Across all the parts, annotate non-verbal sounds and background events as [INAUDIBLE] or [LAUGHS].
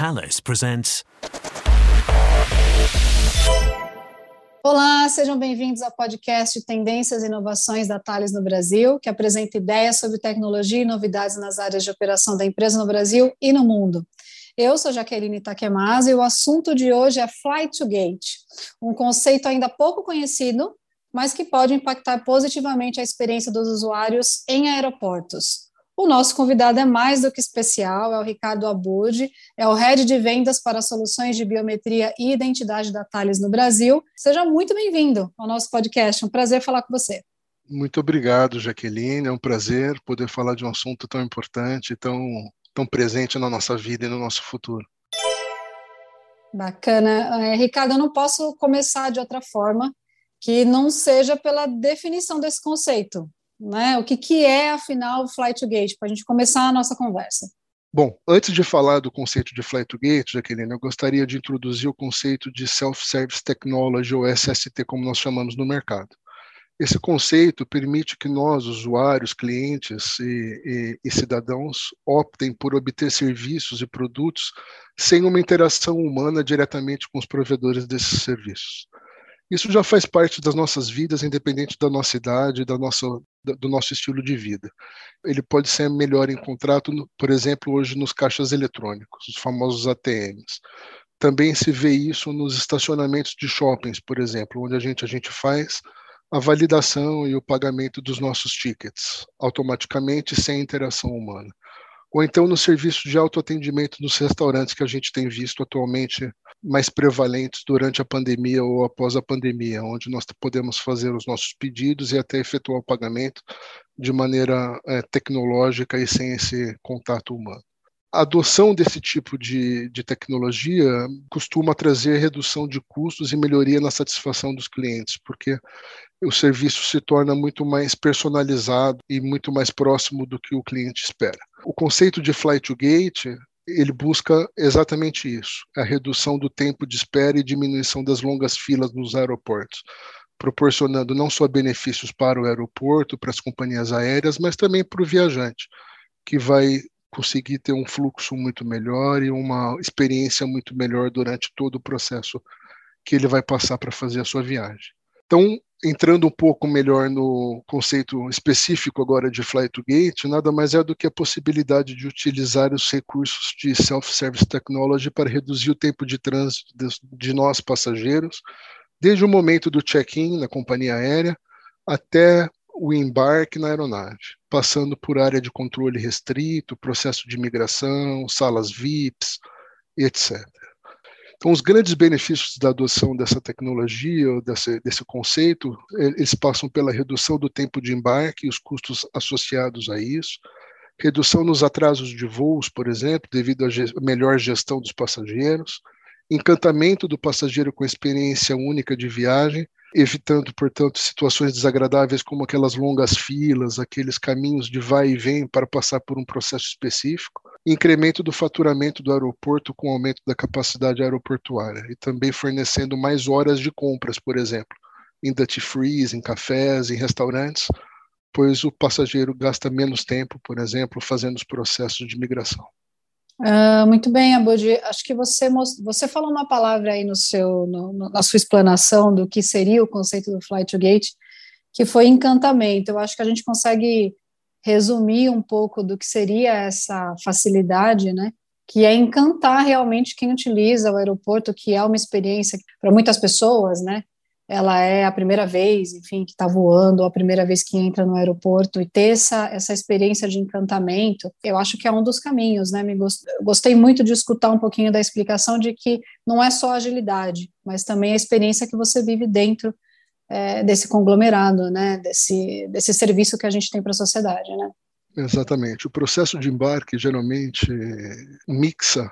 Thales presents. Olá, sejam bem-vindos ao podcast Tendências e Inovações da Thales no Brasil, que apresenta ideias sobre tecnologia e novidades nas áreas de operação da empresa no Brasil e no mundo. Eu sou Jaqueline Takemasa e o assunto de hoje é Fly to Gate, um conceito ainda pouco conhecido, mas que pode impactar positivamente a experiência dos usuários em aeroportos. O nosso convidado é mais do que especial, é o Ricardo Abud, é o Head de Vendas para Soluções de Biometria e Identidade da Thales no Brasil. Seja muito bem-vindo ao nosso podcast, é um prazer falar com você. Muito obrigado, Jaqueline, é um prazer poder falar de um assunto tão importante, tão, tão presente na nossa vida e no nosso futuro. Bacana. É, Ricardo, eu não posso começar de outra forma que não seja pela definição desse conceito. Né? O que, que é, afinal, o Fly to Gate, para a gente começar a nossa conversa? Bom, antes de falar do conceito de Fly to Gate, Jaqueline, eu gostaria de introduzir o conceito de Self-Service Technology, ou SST, como nós chamamos no mercado. Esse conceito permite que nós, usuários, clientes e, e, e, cidadãos, optem por obter serviços e produtos sem uma interação humana diretamente com os provedores desses serviços. Isso já faz parte das nossas vidas, independente da nossa idade, da nossa, do nosso estilo de vida. Ele pode ser melhor encontrado, por exemplo, hoje nos caixas eletrônicos, os famosos ATMs. Também se vê isso nos estacionamentos de shoppings, por exemplo, onde a gente, a gente faz a validação e o pagamento dos nossos tickets automaticamente sem interação humana ou então no serviço de autoatendimento nos restaurantes que a gente tem visto atualmente mais prevalentes durante a pandemia ou após a pandemia, onde nós podemos fazer os nossos pedidos e até efetuar o pagamento de maneira é, tecnológica e sem esse contato humano. A adoção desse tipo de, de tecnologia costuma trazer redução de custos e melhoria na satisfação dos clientes, porque o serviço se torna muito mais personalizado e muito mais próximo do que o cliente espera. O conceito de fly to gate ele busca exatamente isso, a redução do tempo de espera e diminuição das longas filas nos aeroportos, proporcionando não só benefícios para o aeroporto, para as companhias aéreas, mas também para o viajante, que vai conseguir ter um fluxo muito melhor e uma experiência muito melhor durante todo o processo que ele vai passar para fazer a sua viagem. Então, entrando um pouco melhor no conceito específico agora de Fly to Gate, nada mais é do que a possibilidade de utilizar os recursos de self-service technology para reduzir o tempo de trânsito de nós passageiros, desde o momento do check-in na companhia aérea até o embarque na aeronave, passando por área de controle restrito, processo de imigração, salas VIPs, etc. Então, os grandes benefícios da adoção dessa tecnologia, desse, desse conceito, eles passam pela redução do tempo de embarque e os custos associados a isso, redução nos atrasos de voos, por exemplo, devido à melhor gestão dos passageiros, encantamento do passageiro com experiência única de viagem, evitando, portanto, situações desagradáveis como aquelas longas filas, aqueles caminhos de vai e vem para passar por um processo específico, incremento do faturamento do aeroporto com aumento da capacidade aeroportuária e também fornecendo mais horas de compras, por exemplo, em duty frees, em cafés, em restaurantes, pois o passageiro gasta menos tempo, por exemplo, fazendo os processos de migração. Uh, muito bem, Abud. Acho que você, você falou uma palavra aí no seu, no, na sua explanação do que seria o conceito do Fly to Gate, que foi encantamento. Eu acho que a gente consegue resumir um pouco do que seria essa facilidade, né? Que é encantar realmente quem utiliza o aeroporto, que é uma experiência para muitas pessoas, né? Ela é a primeira vez, enfim, que está voando, ou a primeira vez que entra no aeroporto, e ter essa, essa experiência de encantamento, eu acho que é um dos caminhos, né? Me gost, gostei muito de escutar um pouquinho da explicação de que não é só agilidade, mas também a experiência que você vive dentro é, desse conglomerado, né? Desse, desse serviço que a gente tem para a sociedade, né? Exatamente. O processo de embarque geralmente mixa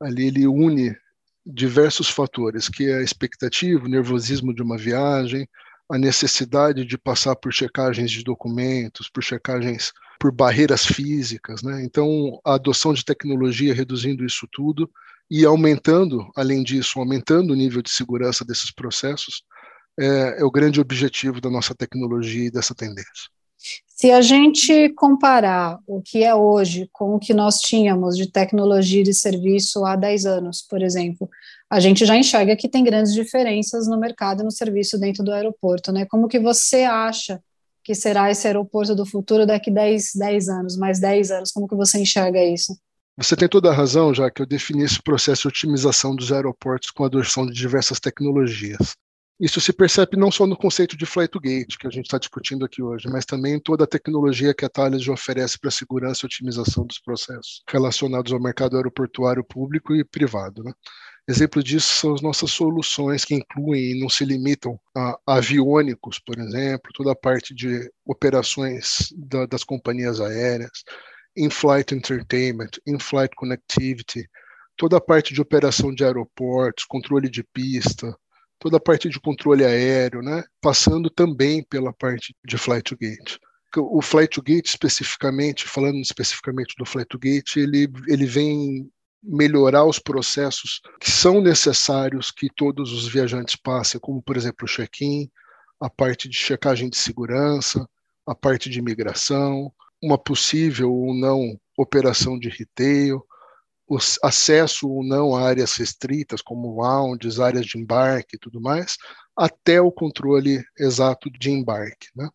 ali, ele une diversos fatores, que é a expectativa, o nervosismo de uma viagem, a necessidade de passar por checagens de documentos, por checagens por barreiras físicas, né? Então, a adoção de tecnologia reduzindo isso tudo e aumentando, além disso, aumentando o nível de segurança desses processos, é, é o grande objetivo da nossa tecnologia e dessa tendência. Se a gente comparar o que é hoje com o que nós tínhamos de tecnologia de serviço há 10 anos, por exemplo, a gente já enxerga que tem grandes diferenças no mercado e no serviço dentro do aeroporto, né? Como que você acha que será esse aeroporto do futuro daqui 10, 10 anos, mais 10 anos? Como que você enxerga isso? Você tem toda a razão, já que eu defini esse processo de otimização dos aeroportos com a adoção de diversas tecnologias. Isso se percebe não só no conceito de flight gate, que a gente está discutindo aqui hoje, mas também em toda a tecnologia que a Thales oferece para segurança e otimização dos processos relacionados ao mercado aeroportuário público e privado. Né? Exemplo disso são as nossas soluções que incluem e não se limitam a aviônicos, por exemplo, toda a parte de operações da, das companhias aéreas, in-flight entertainment, in-flight connectivity, toda a parte de operação de aeroportos, controle de pista, toda a parte de controle aéreo, né? passando também pela parte de flight to gate. O flight to gate especificamente, falando especificamente do flight to gate, ele, ele vem melhorar os processos que são necessários que todos os viajantes passem, como por exemplo o check-in, a parte de checagem de segurança, a parte de imigração, uma possível ou não operação de retail, o acesso ou não a áreas restritas, como lounges, áreas de embarque e tudo mais, até o controle exato de embarque. Né?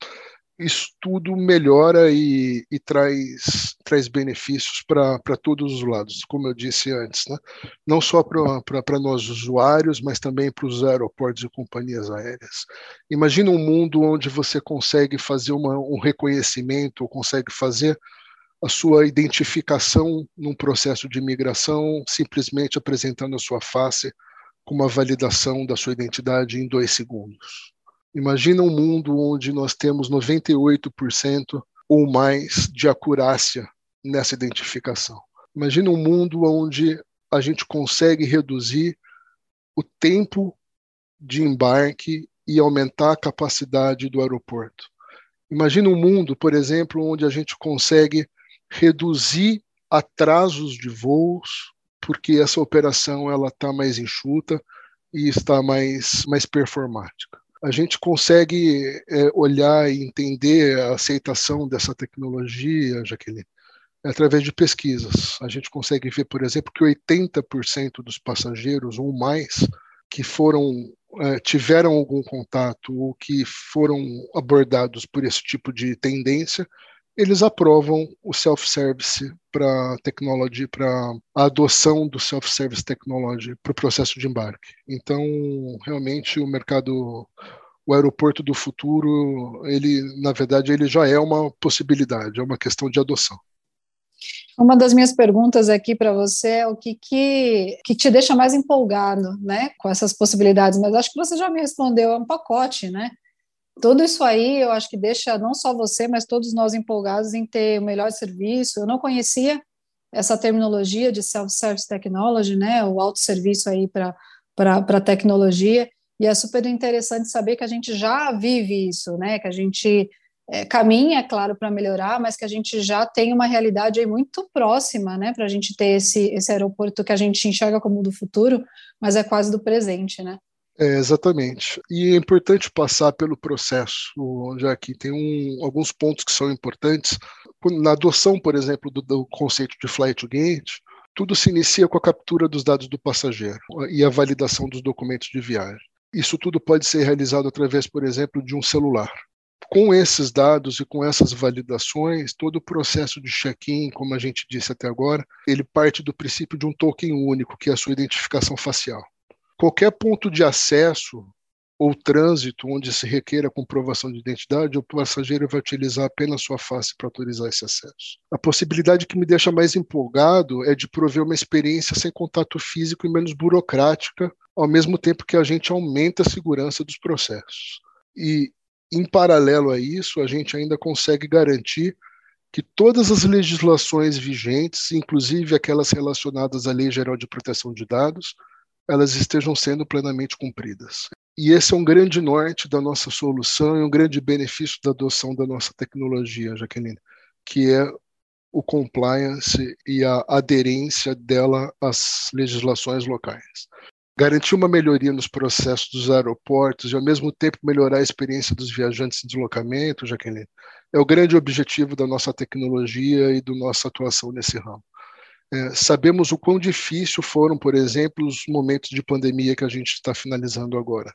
Isso tudo melhora e, e traz, traz benefícios para todos os lados, como eu disse antes, né? não só para nós usuários, mas também para os aeroportos e companhias aéreas. Imagina um mundo onde você consegue fazer uma, um reconhecimento, ou consegue fazer a sua identificação num processo de imigração, simplesmente apresentando a sua face com uma validação da sua identidade em dois segundos. Imagina um mundo onde nós temos 98% ou mais de acurácia nessa identificação. Imagina um mundo onde a gente consegue reduzir o tempo de embarque e aumentar a capacidade do aeroporto. Imagina um mundo, por exemplo, onde a gente consegue reduzir atrasos de voos, porque essa operação ela está mais enxuta e está mais, mais performática. A gente consegue é, olhar e entender a aceitação dessa tecnologia, Jaqueline, através de pesquisas. A gente consegue ver, por exemplo, que 80% dos passageiros ou mais que foram é, tiveram algum contato ou que foram abordados por esse tipo de tendência eles aprovam o self-service para technology, para a adoção do self-service technology para o processo de embarque. Então, realmente, o mercado, o aeroporto do futuro, ele, na verdade, ele já é uma possibilidade, é uma questão de adoção. Uma das minhas perguntas aqui para você é o que, que, que te deixa mais empolgado, né, com essas possibilidades, mas acho que você já me respondeu, é um pacote, né? Tudo isso aí eu acho que deixa não só você, mas todos nós empolgados em ter o melhor serviço. Eu não conhecia essa terminologia de self-service technology, né, o autosserviço aí para tecnologia, e é super interessante saber que a gente já vive isso, né, que a gente é, caminha, é claro, para melhorar, mas que a gente já tem uma realidade aí muito próxima, né, para a gente ter esse, esse aeroporto que a gente enxerga como do futuro, mas é quase do presente, né. É, exatamente. E é importante passar pelo processo, já que tem um, alguns pontos que são importantes. Na adoção, por exemplo, do, do conceito de flight gate, tudo se inicia com a captura dos dados do passageiro e a validação dos documentos de viagem. Isso tudo pode ser realizado através, por exemplo, de um celular. Com esses dados e com essas validações, todo o processo de check-in, como a gente disse até agora, ele parte do princípio de um token único, que é a sua identificação facial. Qualquer ponto de acesso ou trânsito onde se requer a comprovação de identidade, o passageiro vai utilizar apenas sua face para autorizar esse acesso. A possibilidade que me deixa mais empolgado é de prover uma experiência sem contato físico e menos burocrática, ao mesmo tempo que a gente aumenta a segurança dos processos. E, em paralelo a isso, a gente ainda consegue garantir que todas as legislações vigentes, inclusive aquelas relacionadas à Lei Geral de Proteção de Dados, elas estejam sendo plenamente cumpridas. E esse é um grande norte da nossa solução e um grande benefício da adoção da nossa tecnologia, Jaqueline, que é o compliance e a aderência dela às legislações locais. garantir uma melhoria nos processos dos aeroportos e, ao mesmo tempo, melhorar a experiência dos viajantes em deslocamento, Jaqueline, é o grande objetivo da nossa tecnologia e da nossa atuação nesse ramo. É, sabemos o quão difícil foram, por exemplo, os momentos de pandemia que a gente está finalizando agora.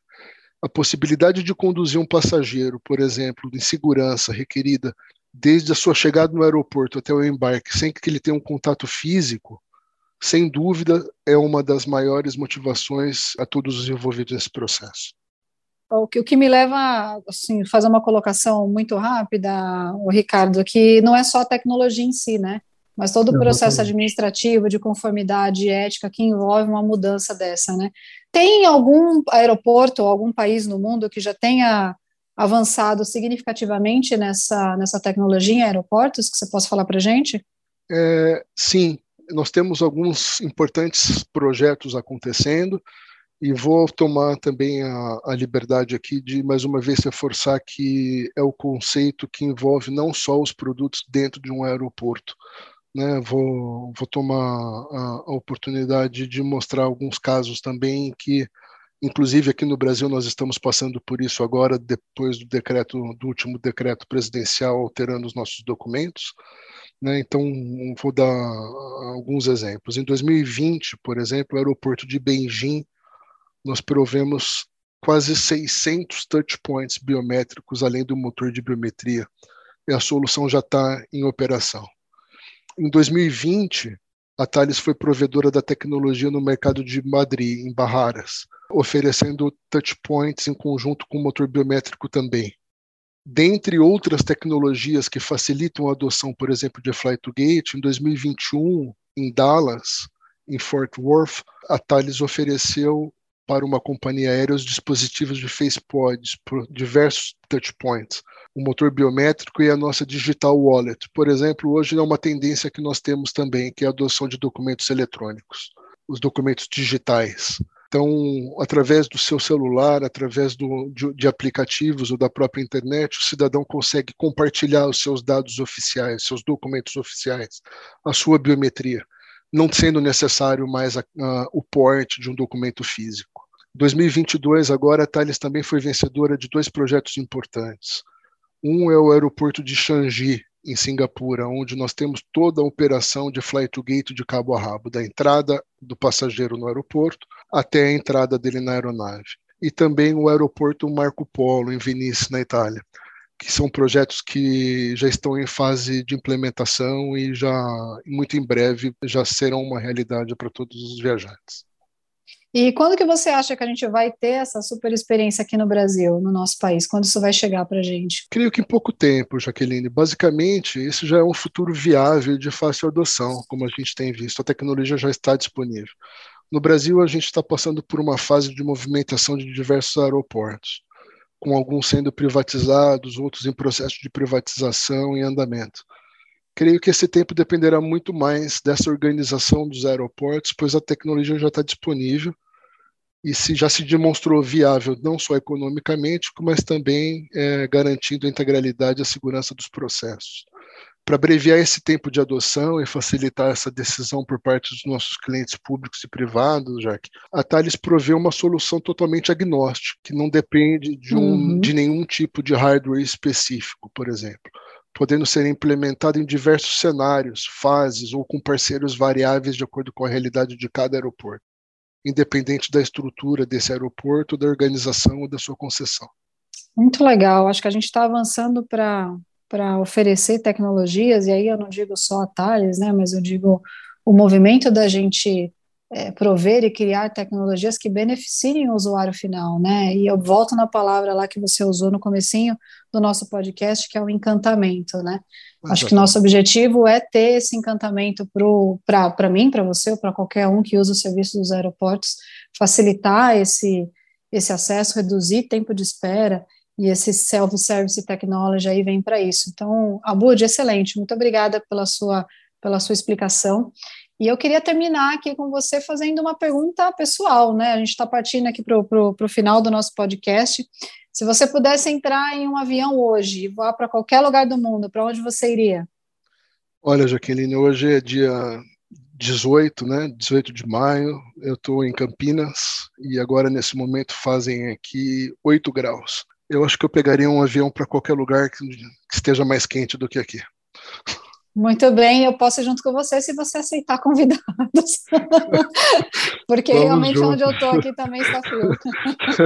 A possibilidade de conduzir um passageiro, por exemplo, em segurança requerida desde a sua chegada no aeroporto até o embarque, sem que ele tenha um contato físico, sem dúvida é uma das maiores motivações a todos os envolvidos nesse processo. O que, me leva assim fazer uma colocação muito rápida, o Ricardo, que não é só a tecnologia em si, né? Mas todo o processo administrativo de conformidade ética que envolve uma mudança dessa, né? Tem algum aeroporto ou algum país no mundo que já tenha avançado significativamente nessa, nessa tecnologia em aeroportos que você possa falar para a gente? É, sim, nós temos alguns importantes projetos acontecendo e vou tomar também a, a, liberdade aqui de mais uma vez reforçar que é o conceito que envolve não só os produtos dentro de um aeroporto. Né? Vou, vou tomar a, a oportunidade de mostrar alguns casos também que, inclusive aqui no Brasil, nós estamos passando por isso agora, depois do decreto, do último decreto presidencial alterando os nossos documentos. Né? Então, vou dar alguns exemplos. Em 2020, por exemplo, o aeroporto de Beijing, nós provemos quase 600 touchpoints biométricos, além do motor de biometria, e a solução já está em operação. Em 2020, a Thales foi provedora da tecnologia no mercado de Madrid, em Barraras, oferecendo touchpoints em conjunto com o motor biométrico também. Dentre outras tecnologias que facilitam a adoção, por exemplo, de Fly to Gate, em 2021, em Dallas, em Fort Worth, a Thales ofereceu para uma companhia aérea os dispositivos de FacePod por diversos touchpoints, o motor biométrico e a nossa digital wallet. Por exemplo, hoje é uma tendência que nós temos também, que é a adoção de documentos eletrônicos, os documentos digitais. Então, através do seu celular, através do, de, de, aplicativos ou da própria internet, o cidadão consegue compartilhar os seus dados oficiais, seus documentos oficiais, a sua biometria, não sendo necessário mais a, a, o porte de um documento físico. 2022, agora, a Thales também foi vencedora de dois projetos importantes. Um é o aeroporto de Changi, em Singapura, onde nós temos toda a operação de fly to gate de cabo a rabo, da entrada do passageiro no aeroporto até a entrada dele na aeronave. E também o aeroporto Marco Polo, em Venice, na Itália, que são projetos que já estão em fase de implementação e já, muito em breve, já serão uma realidade para todos os viajantes. E quando que você acha que a gente vai ter essa super experiência aqui no Brasil, no nosso país? Quando isso vai chegar para a gente? Creio que em pouco tempo, Jaqueline. Basicamente, isso já é um futuro viável de fácil adoção, como a gente tem visto. A tecnologia já está disponível. No Brasil, a gente está passando por uma fase de movimentação de diversos aeroportos, com alguns sendo privatizados, outros em processo de privatização em andamento. Creio que esse tempo dependerá muito mais dessa organização dos aeroportos, pois a tecnologia já está disponível e se já se demonstrou viável não só economicamente, mas também é, garantindo a integralidade e a segurança dos processos. Para abreviar esse tempo de adoção e facilitar essa decisão por parte dos nossos clientes públicos e privados, Jack, a Thales provê uma solução totalmente agnóstica, que não depende de, um, uhum. de nenhum tipo de hardware específico, por exemplo, podendo ser implementado em diversos cenários, fases ou com parceiros variáveis de acordo com a realidade de cada aeroporto independente da estrutura desse aeroporto, da organização ou da sua concessão. Muito legal. Acho que a gente está avançando para para oferecer tecnologias, e aí eu não digo só a Thales, né, mas eu digo o movimento da gente é, prover e criar tecnologias que beneficiem o usuário final, né? E eu volto na palavra lá que você usou no comecinho do nosso podcast, que é o encantamento, né? Exatamente. Acho que nosso objetivo é ter esse encantamento para mim, para você ou para qualquer um que usa o serviço dos aeroportos, facilitar esse, esse acesso, reduzir tempo de espera, e esse self-service technology aí vem para isso. Então, Abud, excelente, muito obrigada pela sua, pela sua explicação. E eu queria terminar aqui com você fazendo uma pergunta pessoal, né? A gente está partindo aqui para o final do nosso podcast. Se você pudesse entrar em um avião hoje e voar para qualquer lugar do mundo, para onde você iria? Olha, Jaqueline, hoje é dia 18, né? 18 de maio, eu estou em Campinas e agora nesse momento fazem aqui 8 graus. Eu acho que eu pegaria um avião para qualquer lugar que, esteja mais quente do que aqui. Muito bem, eu posso ir junto com você se você aceitar convidados. [LAUGHS] Porque Vamos realmente junto. onde eu estou aqui também está frio.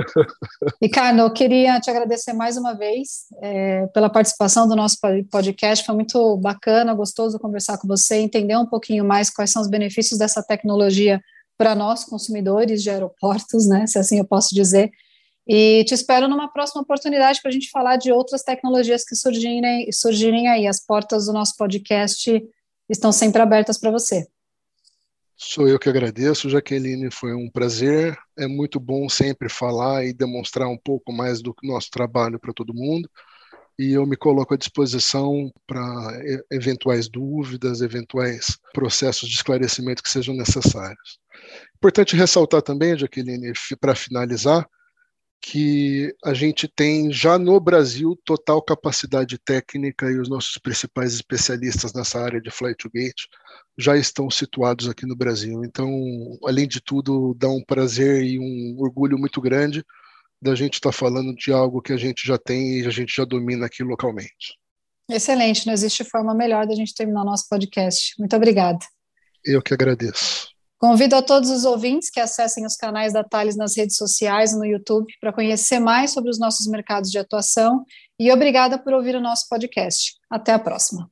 [LAUGHS] Ricardo, eu queria te agradecer mais uma vez é, pela participação do nosso podcast. Foi muito bacana, gostoso conversar com você, entender um pouquinho mais quais são os benefícios dessa tecnologia para nós, consumidores de aeroportos, né? Se assim eu posso dizer. E te espero numa próxima oportunidade para a gente falar de outras tecnologias que surgirem, surgirem aí. As portas do nosso podcast estão sempre abertas para você. Sou eu que agradeço, Jaqueline. Foi um prazer. É muito bom sempre falar e demonstrar um pouco mais do nosso trabalho para todo mundo. E eu me coloco à disposição para eventuais dúvidas, eventuais processos de esclarecimento que sejam necessários. Importante ressaltar também, Jaqueline, para finalizar, que a gente tem já no Brasil total capacidade técnica e os nossos principais especialistas nessa área de flight to gate já estão situados aqui no Brasil. Então, além de tudo, dá um prazer e um orgulho muito grande da gente estar tá falando de algo que a gente já tem e a gente já domina aqui localmente. Excelente, não existe forma melhor da gente terminar nosso podcast. Muito obrigada. Eu que agradeço. Convido a todos os ouvintes que acessem os canais da Thales nas redes sociais no YouTube para conhecer mais sobre os nossos mercados de atuação e obrigada por ouvir o nosso podcast. Até a próxima.